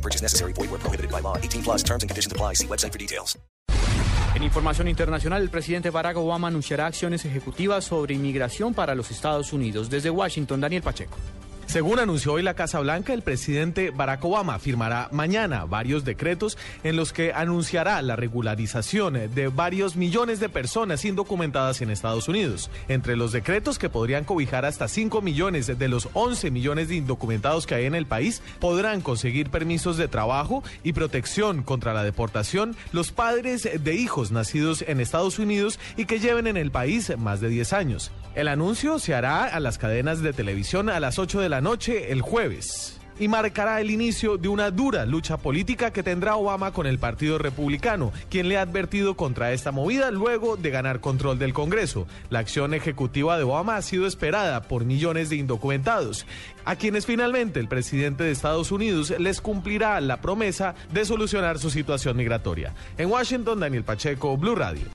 Purchase necessary. Void where prohibited by law. 18 plus terms and conditions apply. See website for details. En información internacional, el presidente Barack Obama anunciará acciones ejecutivas sobre inmigración para los Estados Unidos. Desde Washington, Daniel Pacheco. Según anunció hoy la Casa Blanca, el presidente Barack Obama firmará mañana varios decretos en los que anunciará la regularización de varios millones de personas indocumentadas en Estados Unidos. Entre los decretos que podrían cobijar hasta 5 millones de los 11 millones de indocumentados que hay en el país, podrán conseguir permisos de trabajo y protección contra la deportación los padres de hijos nacidos en Estados Unidos y que lleven en el país más de 10 años. El anuncio se hará a las cadenas de televisión a las 8 de la noche el jueves y marcará el inicio de una dura lucha política que tendrá Obama con el Partido Republicano, quien le ha advertido contra esta movida luego de ganar control del Congreso. La acción ejecutiva de Obama ha sido esperada por millones de indocumentados, a quienes finalmente el presidente de Estados Unidos les cumplirá la promesa de solucionar su situación migratoria. En Washington, Daniel Pacheco, Blue Radio.